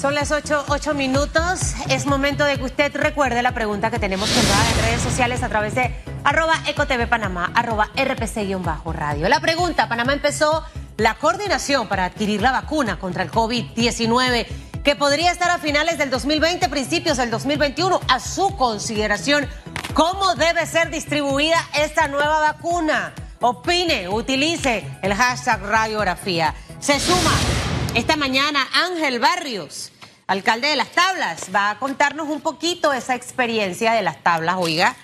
Son las 8, 8 minutos. Es momento de que usted recuerde la pregunta que tenemos colgada en redes sociales a través de arroba ecotv arroba rpc-radio. La pregunta, Panamá empezó la coordinación para adquirir la vacuna contra el COVID-19 que podría estar a finales del 2020, principios del 2021. A su consideración, ¿cómo debe ser distribuida esta nueva vacuna? Opine, utilice el hashtag radiografía. Se suma esta mañana Ángel Barrios, alcalde de Las Tablas, va a contarnos un poquito esa experiencia de Las Tablas. Oiga,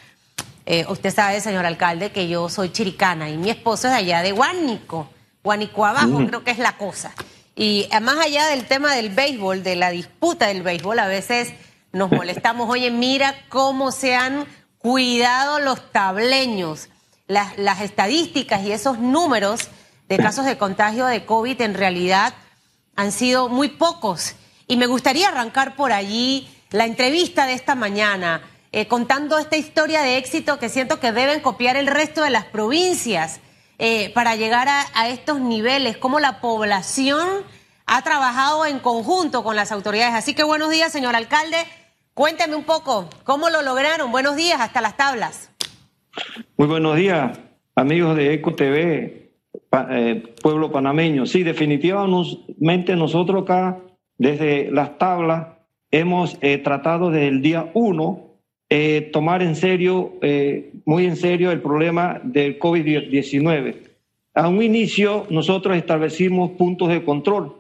eh, usted sabe, señor alcalde, que yo soy chiricana y mi esposo es allá de Guánico, Guánico abajo, creo que es la cosa. Y eh, más allá del tema del béisbol, de la disputa del béisbol, a veces nos molestamos. Oye, mira cómo se han cuidado los tableños, las, las estadísticas y esos números de casos de contagio de COVID en realidad han sido muy pocos. Y me gustaría arrancar por allí la entrevista de esta mañana, eh, contando esta historia de éxito que siento que deben copiar el resto de las provincias eh, para llegar a, estos niveles, cómo la población ha trabajado en conjunto con las autoridades. Así que buenos días, señor alcalde. Cuénteme un poco, ¿cómo lo lograron? Buenos días, hasta las tablas. Muy buenos días, amigos de ECO TV, eh, pueblo panameño. Sí, definitivamente nosotros acá, desde las tablas, hemos eh, tratado desde el día uno eh, tomar en serio, muy en serio, el problema del COVID-19. A un inicio, nosotros establecimos puntos de control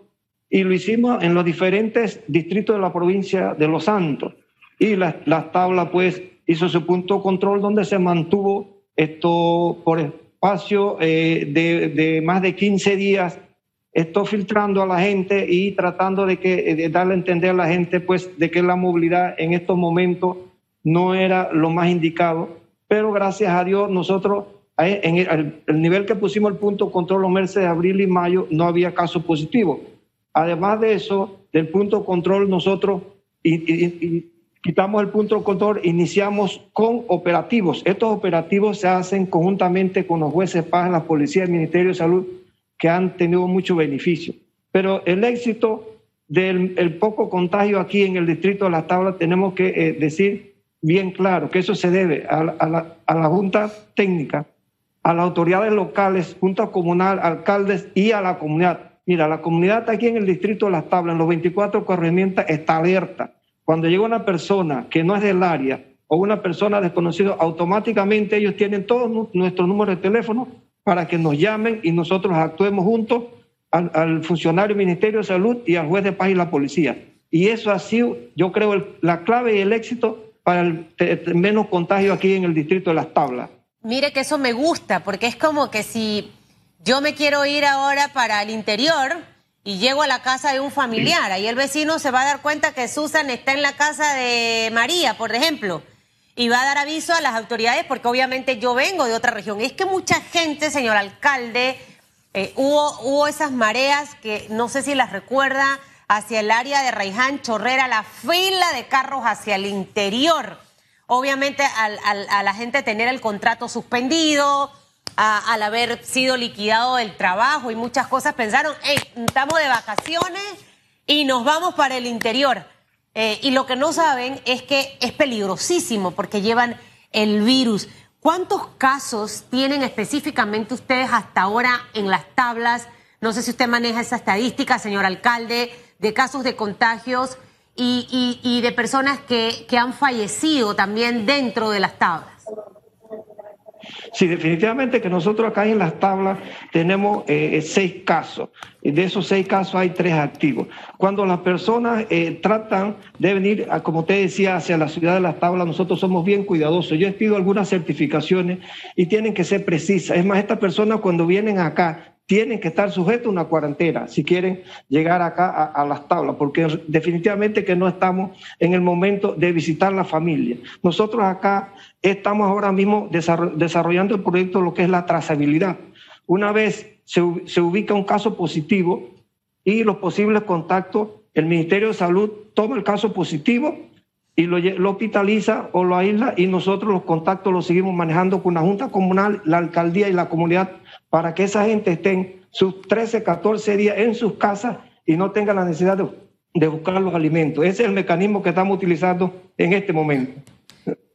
y lo hicimos en los diferentes distritos de la provincia de Los Santos. Y las la tablas, pues, hizo su punto de control donde se mantuvo esto por espacio eh, de, más de 15 días, estoy filtrando a la gente y tratando de, que, de darle a entender a la gente pues, de que la movilidad en estos momentos no era lo más indicado, pero gracias a Dios nosotros, eh, en el, nivel que pusimos el punto control los meses de abril y mayo, no había casos positivos. Además de eso, del punto control nosotros y, quitamos el punto de control, iniciamos con operativos. Estos operativos se hacen conjuntamente con los jueces de paz, la policía, el Ministerio de Salud, que han tenido mucho beneficio. Pero el éxito del poco contagio aquí en el distrito de Las Tablas, tenemos que eh, decir bien claro que eso se debe a, la, a la Junta Técnica, a las autoridades locales, Junta Comunal, alcaldes y a la comunidad. Mira, la comunidad aquí en el distrito de Las Tablas, en los 24 corregimientos, está alerta cuando llega una persona que no es del área o una persona desconocida, automáticamente ellos tienen todos nuestros números de teléfono para que nos llamen y nosotros actuemos juntos al, funcionario del Ministerio de Salud y al juez de paz y la policía. Y eso ha sido, yo creo, la clave y el éxito para el menos contagio aquí en el distrito de Las Tablas. Mire que eso me gusta, porque es como que si yo me quiero ir ahora para el interior, y llego a la casa de un familiar. Ahí el vecino se va a dar cuenta que Susan está en la casa de María, por ejemplo, y va a dar aviso a las autoridades porque obviamente yo vengo de otra región. Es que mucha gente, señor alcalde, eh, hubo, hubo esas mareas que no sé si las recuerda hacia el área de Raiján, Chorrera, la fila de carros hacia el interior. Obviamente a la gente tener el contrato suspendido, al haber sido liquidado el trabajo y muchas cosas, pensaron, estamos de vacaciones y nos vamos para el interior. Eh, y lo que no saben es que es peligrosísimo porque llevan el virus. ¿Cuántos casos tienen específicamente ustedes hasta ahora en las tablas? No sé si usted maneja esa estadística, señor alcalde, de casos de contagios y, de personas que han fallecido también dentro de las tablas. Sí, definitivamente que nosotros acá en las tablas tenemos eh, seis casos. De esos seis casos hay tres activos. Cuando las personas eh, tratan de venir, como te decía, hacia la ciudad de las tablas, nosotros somos bien cuidadosos. Yo he pido algunas certificaciones y tienen que ser precisas. Es más, estas personas cuando vienen acá tienen que estar sujetos a una cuarentena si quieren llegar acá a, las tablas, porque definitivamente que no estamos en el momento de visitar la familia. Nosotros acá estamos ahora mismo desarrollando el proyecto de lo que es la trazabilidad. Una vez se, ubica un caso positivo y los posibles contactos, el Ministerio de Salud toma el caso positivo y lo, hospitaliza o lo aísla y nosotros los contactos los seguimos manejando con la Junta Comunal, la Alcaldía y la comunidad para que esa gente esté sus 13, 14 días en sus casas y no tenga la necesidad de buscar los alimentos. Ese es el mecanismo que estamos utilizando en este momento.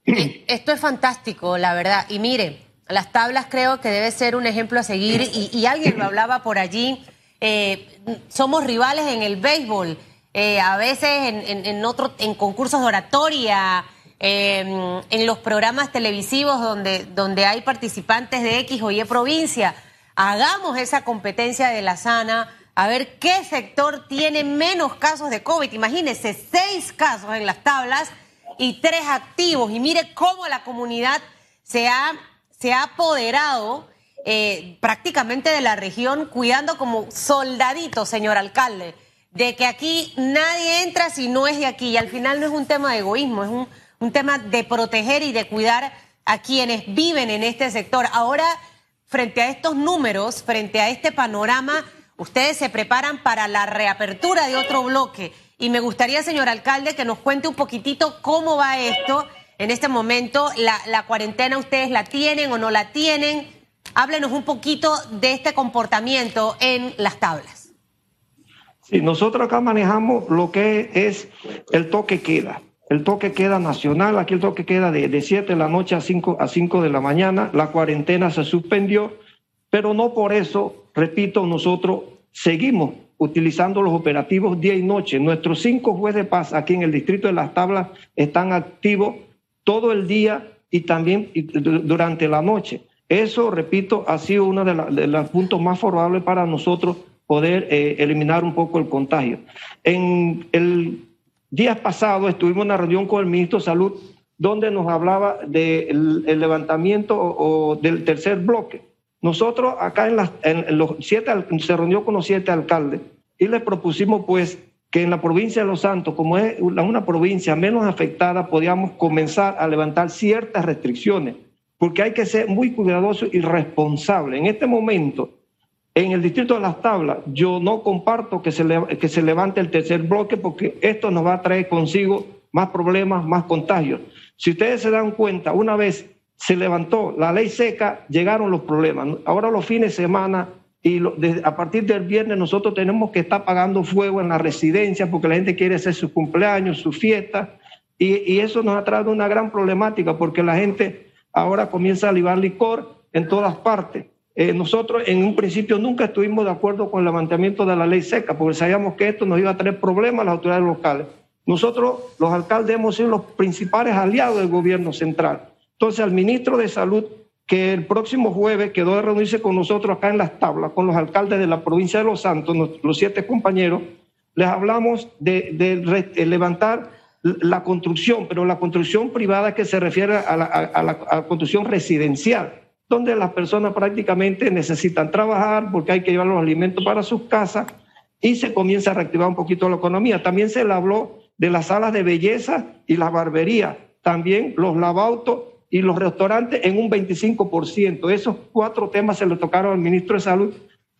Eh, esto es fantástico, la verdad. Y mire, las tablas creo que debe ser un ejemplo a seguir y, alguien lo hablaba por allí. Eh, somos rivales en el béisbol, eh, a veces en, en, otro, en concursos de oratoria, en los programas televisivos donde, donde hay participantes de X o Y provincia. Hagamos esa competencia de la sana a ver qué sector tiene menos casos de COVID. Imagínense, seis casos en las tablas y tres activos. Y mire cómo la comunidad se ha, se ha apoderado eh, prácticamente de la región, cuidando como soldadito, señor alcalde, de que aquí nadie entra si no es de aquí. Y al final no es un tema de egoísmo, es un, un tema de proteger y de cuidar a quienes viven en este sector. Ahora, frente a estos números, frente a este panorama, Ustedes se preparan para la reapertura de otro bloque. Y me gustaría, señor alcalde, que nos cuente un poquitito cómo va esto en este momento. La, cuarentena, ¿ustedes la tienen o no la tienen? Háblenos un poquito de este comportamiento en las tablas. Sí, nosotros acá manejamos lo que es el toque queda. El toque queda nacional, aquí el toque queda de, de 7 de la noche a 5, a 5 de la mañana. La cuarentena se suspendió, pero no por eso Repito, nosotros seguimos utilizando los operativos día y noche. Nuestros cinco jueces de paz aquí en el distrito de Las Tablas están activos todo el día y también durante la noche. Eso, repito, ha sido uno de, los puntos más favorables para nosotros poder eh, eliminar un poco el contagio. En el día pasado estuvimos en una reunión con el ministro de Salud donde nos hablaba del levantamiento o del tercer bloque. Nosotros acá en, en los siete, se reunió con los siete alcaldes y les propusimos pues que en la provincia de Los Santos, como es una provincia menos afectada, podíamos comenzar a levantar ciertas restricciones, porque hay que ser muy cuidadoso y responsable. En este momento, en el distrito de Las Tablas, yo no comparto que se, que se levante el tercer bloque porque esto nos va a traer consigo más problemas, más contagios. Si ustedes se dan cuenta, una vez se levantó la ley seca, llegaron los problemas. Ahora los fines de semana y a partir del viernes nosotros tenemos que estar pagando fuego en la residencia porque la gente quiere hacer su cumpleaños, su fiesta, y, eso nos ha traído una gran problemática porque la gente ahora comienza a libar licor en todas partes. Eh, nosotros en un principio nunca estuvimos de acuerdo con el levantamiento de la ley seca porque sabíamos que esto nos iba a traer problemas a las autoridades locales. Nosotros, los alcaldes, hemos sido los principales aliados del gobierno central. Entonces, al ministro de Salud, que el próximo jueves quedó de reunirse con nosotros acá en las tablas, con los alcaldes de la provincia de Los Santos, los siete compañeros, les hablamos de, levantar la construcción, pero la construcción privada que se refiere a la, construcción residencial, donde las personas prácticamente necesitan trabajar porque hay que llevar los alimentos para sus casas y se comienza a reactivar un poquito la economía. También se le habló de las salas de belleza y la barbería, también los lavautos y los restaurantes en un 25%. Esos cuatro temas se le tocaron al ministro de Salud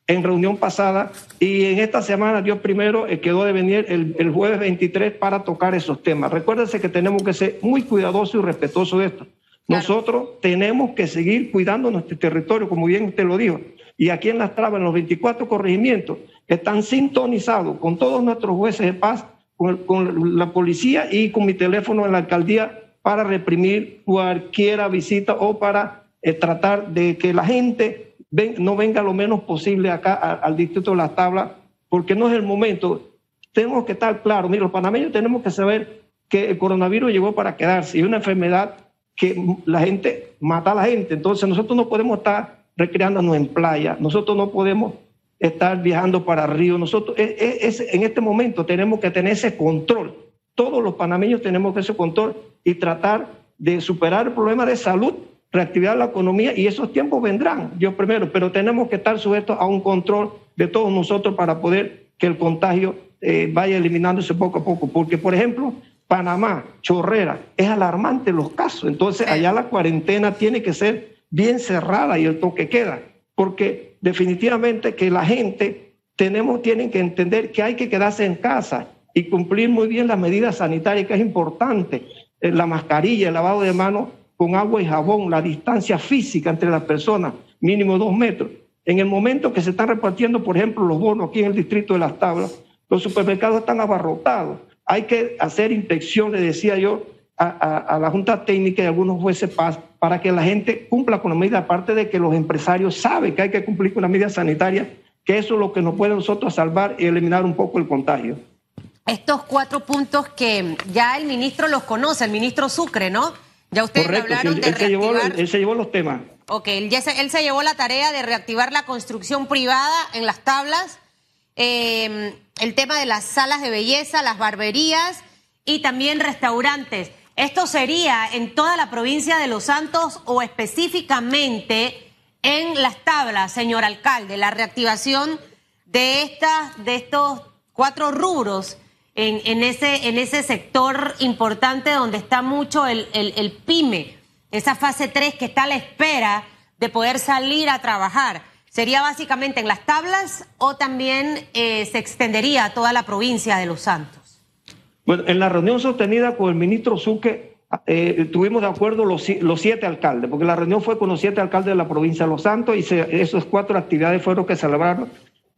en reunión pasada y en esta semana Dios primero eh, quedó de venir el, jueves 23 para tocar esos temas. Recuérdense que tenemos que ser muy cuidadosos y respetuosos de esto. Nosotros tenemos que seguir cuidando nuestro territorio, como bien usted lo dijo. Y aquí en Las Trabas, en los 24 corregimientos, están sintonizados con todos nuestros jueces de paz, con la policía y con mi teléfono en la alcaldía para reprimir cualquiera visita o para eh, tratar de que la gente no venga lo menos posible acá al distrito de las tablas, porque no es el momento. Tenemos que estar claros, mira, los panameños tenemos que saber que el coronavirus llegó para quedarse y una enfermedad que la gente mata a la gente. Entonces nosotros no podemos estar recreándonos en playa, nosotros no podemos estar viajando para río, nosotros en este momento tenemos que tener ese control todos los panameños tenemos ese control y tratar de superar el problema de salud, reactivar la economía y esos tiempos vendrán, Dios primero, pero tenemos que estar sujetos a un control de todos nosotros para poder que el contagio eh, vaya eliminándose poco a poco. Porque, por ejemplo, Panamá, Chorrera, es alarmante los casos. Entonces, allá la cuarentena tiene que ser bien cerrada y el toque queda. Porque definitivamente que la gente tenemos, tienen que entender que hay que quedarse en casa y cumplir muy bien las medidas sanitarias, que es importante, eh, la mascarilla, el lavado de manos con agua y jabón, la distancia física entre las personas, mínimo dos metros. En el momento que se están repartiendo, por ejemplo, los bonos aquí en el distrito de Las Tablas, Los supermercados están abarrotados. Hay que hacer inspecciones, decía yo, a, la Junta Técnica y a algunos jueces para que la gente cumpla con la medida, aparte de que los empresarios saben que hay que cumplir con la medida sanitaria, que eso es lo que nos puede nosotros salvar y eliminar un poco el contagio. Estos cuatro puntos que ya el ministro los conoce, el ministro Sucre, ¿no? Ya ustedes hablaron de él, se llevó, él se llevó los temas. Ok, él, se, él se llevó la tarea de reactivar la construcción privada en las tablas, eh, el tema de las salas de belleza, las barberías y también restaurantes. ¿Esto sería en toda la provincia de Los Santos o específicamente en las tablas, señor alcalde, la reactivación de, estas, de estos cuatro rubros en, ese, en ese sector importante donde está mucho el, el, pyme, esa fase 3 que está a la espera de poder salir a trabajar? ¿Sería básicamente en las tablas o también eh, se extendería a toda la provincia de Los Santos? Bueno, en la reunión sostenida con el ministro Suque, eh, tuvimos de acuerdo los, siete alcaldes, porque la reunión fue con los siete alcaldes de la provincia de Los Santos y esas cuatro actividades fueron que celebraron.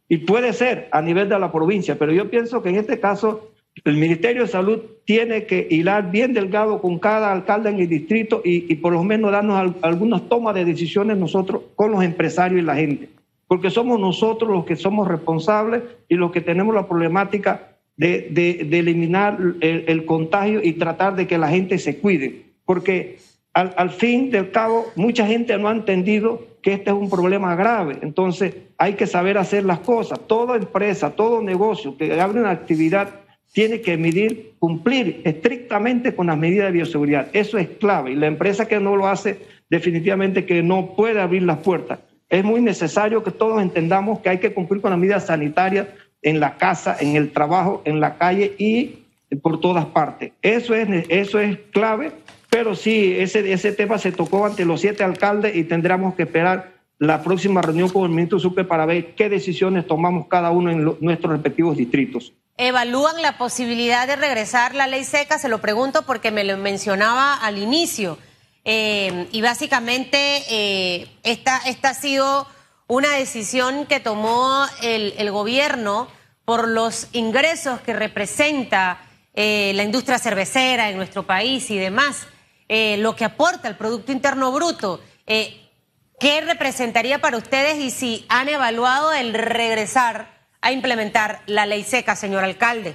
Y puede ser a nivel de la provincia, pero yo pienso que en este caso el Ministerio de Salud tiene que hilar bien delgado con cada alcalde en el distrito y, por lo menos darnos algunas tomas de decisiones nosotros con los empresarios y la gente, porque somos nosotros los que somos responsables y los que tenemos la problemática de, eliminar el, contagio y tratar de que la gente se cuide. Porque al, al, fin del cabo, mucha gente no ha entendido que este es un problema grave. Entonces, hay que saber hacer las cosas. Toda empresa, todo negocio que abre una actividad tiene que medir, cumplir estrictamente con las medidas de bioseguridad. Eso es clave. Y la empresa que no lo hace, definitivamente que no puede abrir las puertas. Es muy necesario que todos entendamos que hay que cumplir con las medidas sanitarias en la casa, en el trabajo, en la calle y por todas partes. Eso es, eso es clave, pero sí, ese, ese tema se tocó ante los siete alcaldes y tendremos que esperar la próxima reunión con el ministro Supe para ver qué decisiones tomamos cada uno en nuestros respectivos distritos. ¿Evalúan la posibilidad de regresar la ley seca? Se lo pregunto porque me lo mencionaba al inicio. Eh, y básicamente eh, esta, esta ha sido una decisión que tomó el, gobierno por los ingresos que representa eh, la industria cervecera en nuestro país y demás, lo que aporta el Producto Interno Bruto. ¿Qué representaría para ustedes y si han evaluado el regresar a implementar la ley seca, señor alcalde?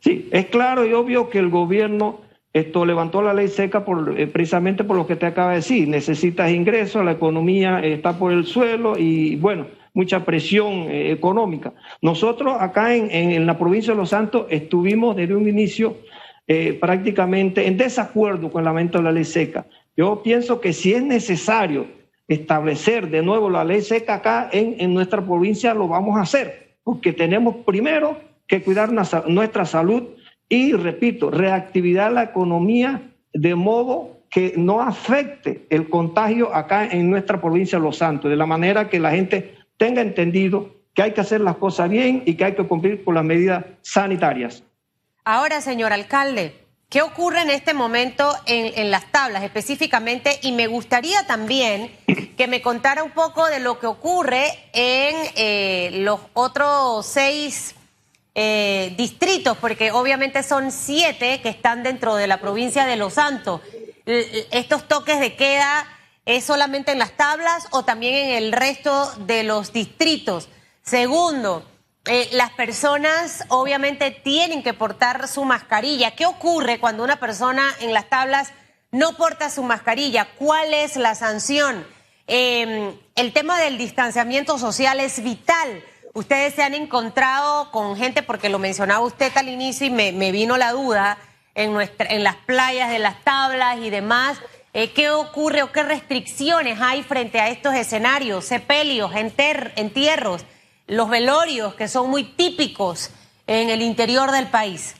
Sí, es claro y obvio que el gobierno esto levantó la ley seca eh, precisamente por lo que te acaba de decir. Necesitas ingresos, la economía está por el suelo y, bueno, mucha presión eh, económica. Nosotros acá en, la provincia de Los Santos estuvimos desde un inicio eh, prácticamente en desacuerdo con el lamento de la ley seca. Yo pienso que si es necesario establecer de nuevo la ley seca acá en, en nuestra provincia, lo vamos a hacer, porque tenemos primero que cuidar nuestra salud y, repito, reactividad la economía de modo que no afecte el contagio acá en nuestra provincia de Los Santos, de la manera que la gente tenga entendido que hay que hacer las cosas bien y que hay que cumplir con las medidas sanitarias. Ahora, señor alcalde, ¿qué ocurre en este momento en, las tablas específicamente? Y me gustaría también que me contara un poco de lo que ocurre en eh, los otros seis eh, distritos, porque obviamente son siete que están dentro de la provincia de Los Santos. ¿Estos toques de queda es solamente en las tablas o también en el resto de los distritos? Segundo, eh, las personas obviamente tienen que portar su mascarilla. ¿Qué ocurre cuando una persona en las tablas no porta su mascarilla? ¿Cuál es la sanción? Em, el tema del distanciamiento social es vital Ustedes se han encontrado con gente, porque lo mencionaba usted al inicio y me, vino la duda, en, nuestra, en las playas de las tablas y demás. Eh, ¿Qué ocurre o qué restricciones hay frente a estos escenarios? Sepelios, entierros, los velorios, que son muy típicos en el interior del país.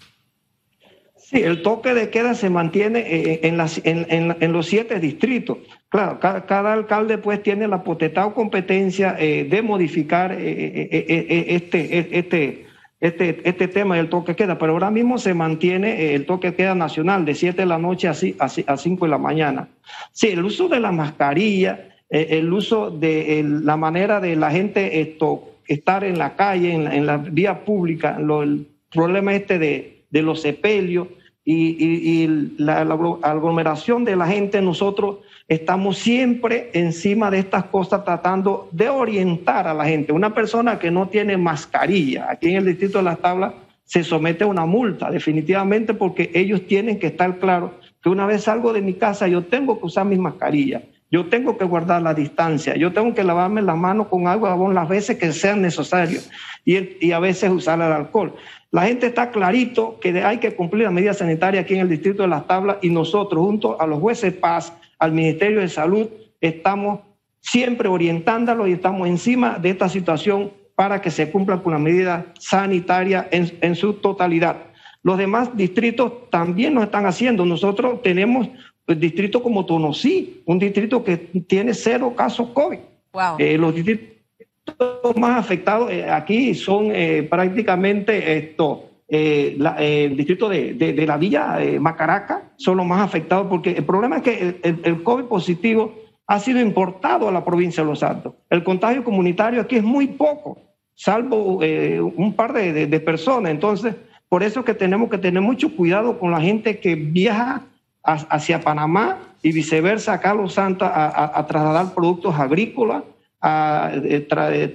Sí, el toque de queda se mantiene eh, en, las, en, los siete distritos. Claro, cada, alcalde pues tiene la potestad o competencia eh, de modificar eh, este, este, este, este tema del toque de queda, pero ahora mismo se mantiene el toque de queda nacional de 7 de la noche a, a 5 de la mañana. Sí, el uso de la mascarilla, el uso de la manera de la gente esto estar en la calle, en la, vía pública, el problema este de, de los sepelios y, la, aglomeración de la gente, nosotros estamos siempre encima de estas cosas tratando de orientar a la gente. Una persona que no tiene mascarilla aquí en el distrito de Las Tablas se somete a una multa, definitivamente, porque ellos tienen que estar claros que una vez salgo de mi casa yo tengo que usar mis mascarillas, yo tengo que guardar la distancia, yo tengo que lavarme las manos con agua jabón las veces que sean necesarios y, y a veces usar el alcohol. La gente está clarito que hay que cumplir las medidas sanitarias aquí en el distrito de Las Tablas y nosotros, junto a los jueces paz, al Ministerio de Salud, estamos siempre orientándolo y estamos encima de esta situación para que se cumpla con la medida sanitaria en, su totalidad. Los demás distritos también lo están haciendo. Nosotros tenemos el distrito como Tonosí, un distrito que tiene cero casos COVID. Eh, los distritos más afectados eh, aquí son eh, prácticamente esto, el distrito de, la Villa Macaraca, son los más afectados porque el problema es que el, el COVID positivo ha sido importado a la provincia de Los Santos. El contagio comunitario aquí es muy poco, salvo eh, un par de, personas. Entonces, por eso que tenemos que tener mucho cuidado con la gente que viaja hacia Panamá y viceversa acá a Los Santos a, trasladar productos agrícolas, a,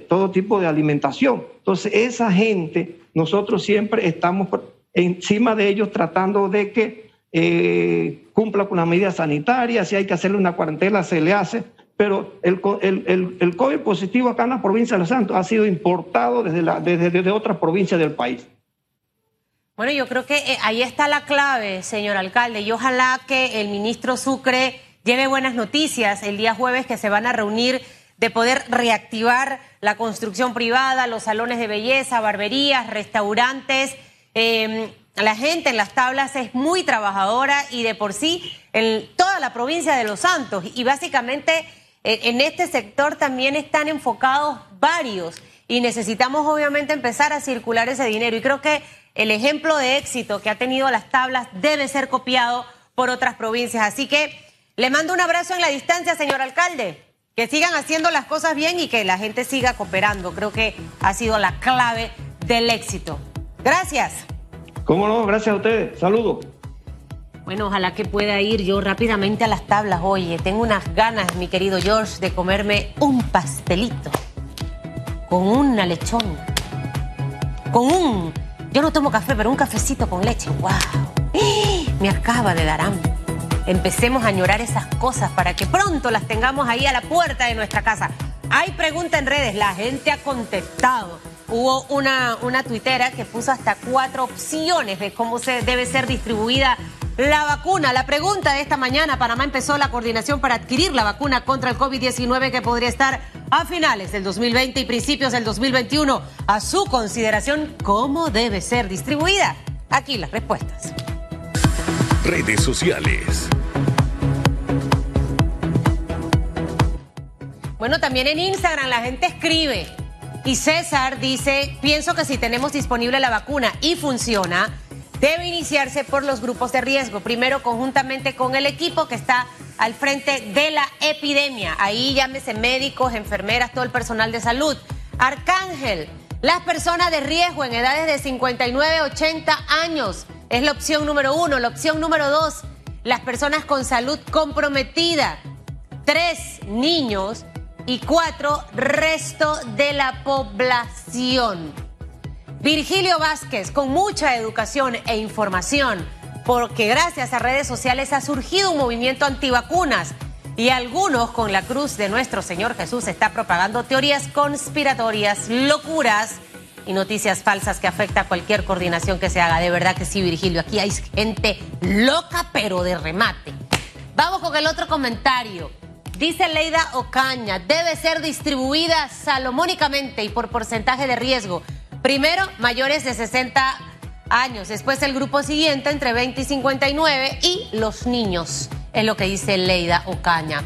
todo tipo de alimentación. Entonces, esa gente, nosotros siempre estamos encima de ellos tratando de que eh, cumpla con las medidas sanitarias, si hay que hacerle una cuarentena, se le hace, pero el, el, el, COVID positivo acá en la provincia de Los Santos ha sido importado desde, la, desde, desde otras provincias del país. Bueno, yo creo que eh, ahí está la clave, señor alcalde, y ojalá que el ministro Sucre lleve buenas noticias el día jueves que se van a reunir de poder reactivar la construcción privada, los salones de belleza, barberías, restaurantes. Eh, la gente en las tablas es muy trabajadora y de por sí en toda la provincia de Los Santos. Y básicamente eh, en este sector también están enfocados varios y necesitamos obviamente empezar a circular ese dinero. Y creo que el ejemplo de éxito que ha tenido las tablas debe ser copiado por otras provincias. Así que le mando un abrazo en la distancia, señor alcalde. Que sigan haciendo las cosas bien y que la gente siga cooperando. Creo que ha sido la clave del éxito. Gracias. ¿Cómo no? Gracias a ustedes. Saludos. Bueno, ojalá que pueda ir yo rápidamente a las tablas. Oye, tengo unas ganas, mi querido George, de comerme un pastelito con una lechón. Con un. Yo no tomo café, pero un cafecito con leche. ¡Wow! Me acaba de dar hambre. Empecemos a añorar esas cosas para que pronto las tengamos ahí a la puerta de nuestra casa. Hay pregunta en redes, la gente ha contestado. Hubo una, una tuitera que puso hasta cuatro opciones de cómo se debe ser distribuida la vacuna. La pregunta de esta mañana, Panamá empezó la coordinación para adquirir la vacuna contra el COVID-19 que podría estar a finales del 2020 y principios del 2021. A su consideración, ¿cómo debe ser distribuida? Aquí las respuestas. Redes sociales. Bueno, también en Instagram la gente escribe. Y César dice, pienso que si tenemos disponible la vacuna y funciona, debe iniciarse por los grupos de riesgo. Primero, conjuntamente con el equipo que está al frente de la epidemia. Ahí llámese médicos, enfermeras, todo el personal de salud. Arcángel, las personas de riesgo en edades de 59 a 80 años. Es la opción número uno. La opción número dos, las personas con salud comprometida. Tres, niños y cuatro, resto de la población. Virgilio Vázquez, con mucha educación e información, porque gracias a redes sociales ha surgido un movimiento antivacunas y algunos con la cruz de nuestro Señor Jesús está propagando teorías conspiratorias, locuras y noticias falsas que afecta a cualquier coordinación que se haga. De verdad que sí, Virgilio, aquí hay gente loca pero de remate. Vamos con el otro comentario. Dice Leida Ocaña, debe ser distribuida salomónicamente y por porcentaje de riesgo. Primero, mayores de 60 años. Después, el grupo siguiente, entre 20 y 59. Y los niños, es lo que dice Leida Ocaña.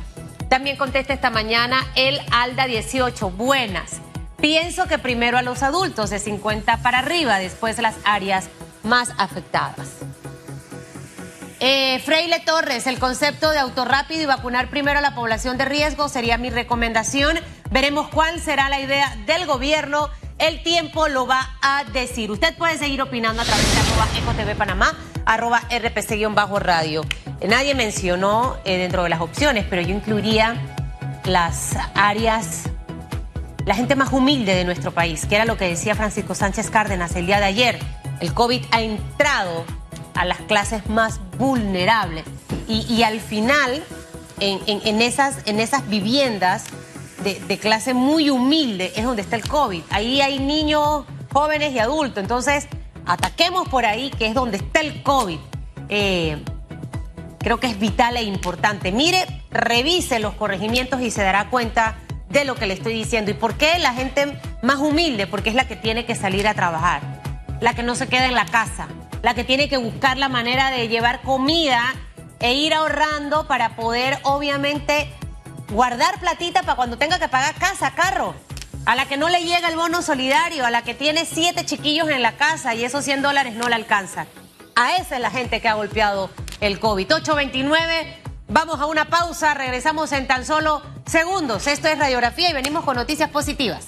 También contesta esta mañana el Alda 18. Buenas. Pienso que primero a los adultos de 50 para arriba, después las áreas más afectadas. Eh, Freile Torres, el concepto de autorrápido y vacunar primero a la población de riesgo sería mi recomendación. Veremos cuál será la idea del gobierno. El tiempo lo va a decir. Usted puede seguir opinando a través de arroba EcoTV Panamá, arroba RPC-radio. Nadie mencionó eh, dentro de las opciones, pero yo incluiría las áreas, la gente más humilde de nuestro país, que era lo que decía Francisco Sánchez Cárdenas el día de ayer. El COVID ha entrado a las clases más vulnerables. Y, al final, en, esas, en esas viviendas de, clase muy humilde es donde está el COVID. Ahí hay niños, jóvenes y adultos. Entonces, ataquemos por ahí, que es donde está el COVID. Eh, creo que es vital e importante. Mire, revise los corregimientos y se dará cuenta de lo que le estoy diciendo. ¿Y por qué la gente más humilde? Porque es la que tiene que salir a trabajar, la que no se queda en la casa la que tiene que buscar la manera de llevar comida e ir ahorrando para poder, obviamente, guardar platita para cuando tenga que pagar casa, carro. A la que no le llega el bono solidario, a la que tiene siete chiquillos en la casa y esos 100 dólares no le alcanzan. A esa es la gente que ha golpeado el COVID. 829, vamos a una pausa, regresamos en tan solo segundos. Esto es radiografía y venimos con noticias positivas.